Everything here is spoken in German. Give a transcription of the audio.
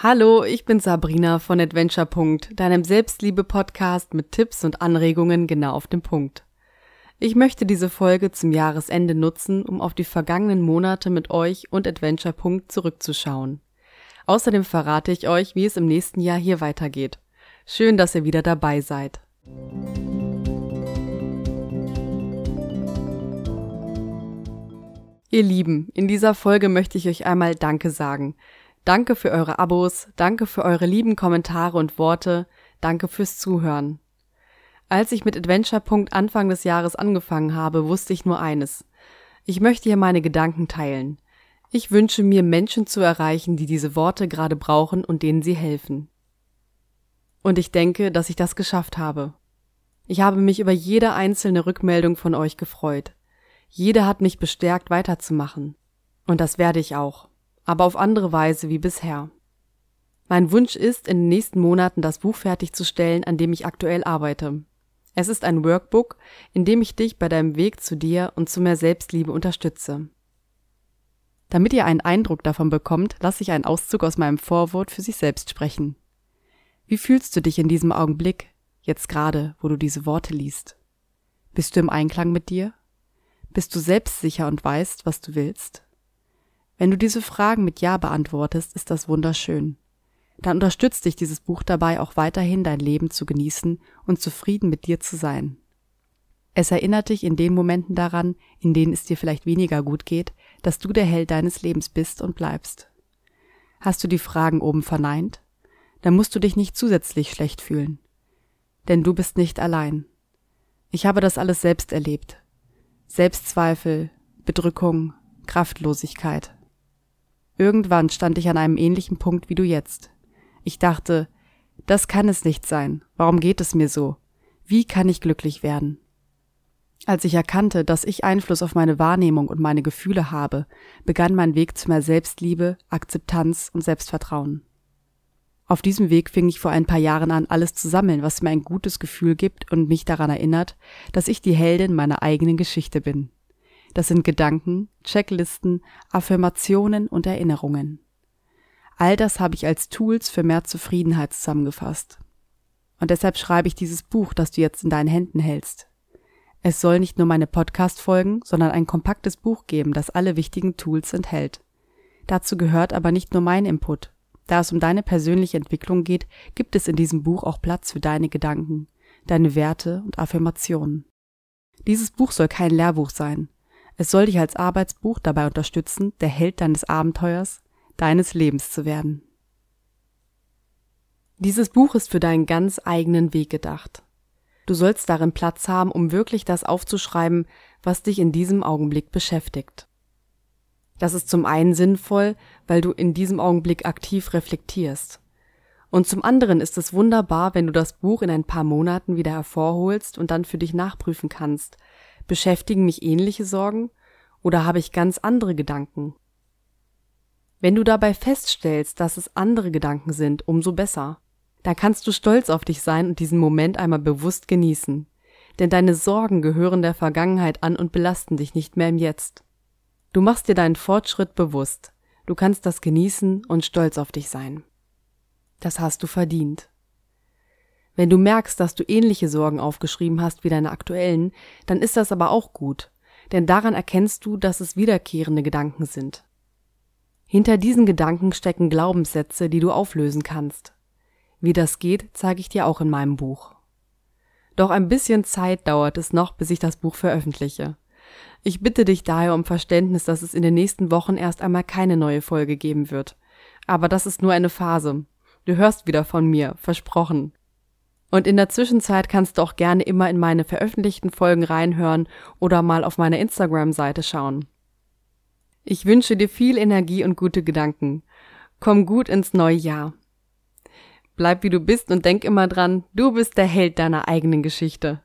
Hallo, ich bin Sabrina von Adventure. deinem Selbstliebe-Podcast mit Tipps und Anregungen genau auf den Punkt. Ich möchte diese Folge zum Jahresende nutzen, um auf die vergangenen Monate mit euch und Adventure. zurückzuschauen. Außerdem verrate ich euch, wie es im nächsten Jahr hier weitergeht. Schön, dass ihr wieder dabei seid. Ihr Lieben, in dieser Folge möchte ich euch einmal Danke sagen – Danke für eure Abos, danke für eure lieben Kommentare und Worte, danke fürs Zuhören. Als ich mit Adventure. Anfang des Jahres angefangen habe, wusste ich nur eines. Ich möchte hier meine Gedanken teilen. Ich wünsche mir, Menschen zu erreichen, die diese Worte gerade brauchen und denen sie helfen. Und ich denke, dass ich das geschafft habe. Ich habe mich über jede einzelne Rückmeldung von euch gefreut. Jede hat mich bestärkt, weiterzumachen. Und das werde ich auch aber auf andere Weise wie bisher. Mein Wunsch ist, in den nächsten Monaten das Buch fertigzustellen, an dem ich aktuell arbeite. Es ist ein Workbook, in dem ich dich bei deinem Weg zu dir und zu mehr Selbstliebe unterstütze. Damit ihr einen Eindruck davon bekommt, lasse ich einen Auszug aus meinem Vorwort für sich selbst sprechen. Wie fühlst du dich in diesem Augenblick, jetzt gerade, wo du diese Worte liest? Bist du im Einklang mit dir? Bist du selbstsicher und weißt, was du willst? Wenn du diese Fragen mit Ja beantwortest, ist das wunderschön. Dann unterstützt dich dieses Buch dabei, auch weiterhin dein Leben zu genießen und zufrieden mit dir zu sein. Es erinnert dich in den Momenten daran, in denen es dir vielleicht weniger gut geht, dass du der Held deines Lebens bist und bleibst. Hast du die Fragen oben verneint? Dann musst du dich nicht zusätzlich schlecht fühlen. Denn du bist nicht allein. Ich habe das alles selbst erlebt. Selbstzweifel, Bedrückung, Kraftlosigkeit. Irgendwann stand ich an einem ähnlichen Punkt wie du jetzt. Ich dachte, das kann es nicht sein. Warum geht es mir so? Wie kann ich glücklich werden? Als ich erkannte, dass ich Einfluss auf meine Wahrnehmung und meine Gefühle habe, begann mein Weg zu mehr Selbstliebe, Akzeptanz und Selbstvertrauen. Auf diesem Weg fing ich vor ein paar Jahren an, alles zu sammeln, was mir ein gutes Gefühl gibt und mich daran erinnert, dass ich die Heldin meiner eigenen Geschichte bin. Das sind Gedanken, Checklisten, Affirmationen und Erinnerungen. All das habe ich als Tools für mehr Zufriedenheit zusammengefasst. Und deshalb schreibe ich dieses Buch, das du jetzt in deinen Händen hältst. Es soll nicht nur meine Podcast-Folgen, sondern ein kompaktes Buch geben, das alle wichtigen Tools enthält. Dazu gehört aber nicht nur mein Input. Da es um deine persönliche Entwicklung geht, gibt es in diesem Buch auch Platz für deine Gedanken, deine Werte und Affirmationen. Dieses Buch soll kein Lehrbuch sein. Es soll dich als Arbeitsbuch dabei unterstützen, der Held deines Abenteuers, deines Lebens zu werden. Dieses Buch ist für deinen ganz eigenen Weg gedacht. Du sollst darin Platz haben, um wirklich das aufzuschreiben, was dich in diesem Augenblick beschäftigt. Das ist zum einen sinnvoll, weil du in diesem Augenblick aktiv reflektierst. Und zum anderen ist es wunderbar, wenn du das Buch in ein paar Monaten wieder hervorholst und dann für dich nachprüfen kannst, Beschäftigen mich ähnliche Sorgen oder habe ich ganz andere Gedanken? Wenn du dabei feststellst, dass es andere Gedanken sind, umso besser. Da kannst du stolz auf dich sein und diesen Moment einmal bewusst genießen. Denn deine Sorgen gehören der Vergangenheit an und belasten dich nicht mehr im Jetzt. Du machst dir deinen Fortschritt bewusst. Du kannst das genießen und stolz auf dich sein. Das hast du verdient. Wenn du merkst, dass du ähnliche Sorgen aufgeschrieben hast wie deine aktuellen, dann ist das aber auch gut, denn daran erkennst du, dass es wiederkehrende Gedanken sind. Hinter diesen Gedanken stecken Glaubenssätze, die du auflösen kannst. Wie das geht, zeige ich dir auch in meinem Buch. Doch ein bisschen Zeit dauert es noch, bis ich das Buch veröffentliche. Ich bitte dich daher um Verständnis, dass es in den nächsten Wochen erst einmal keine neue Folge geben wird. Aber das ist nur eine Phase. Du hörst wieder von mir, versprochen. Und in der Zwischenzeit kannst du auch gerne immer in meine veröffentlichten Folgen reinhören oder mal auf meiner Instagram-Seite schauen. Ich wünsche dir viel Energie und gute Gedanken. Komm gut ins neue Jahr. Bleib wie du bist und denk immer dran, du bist der Held deiner eigenen Geschichte.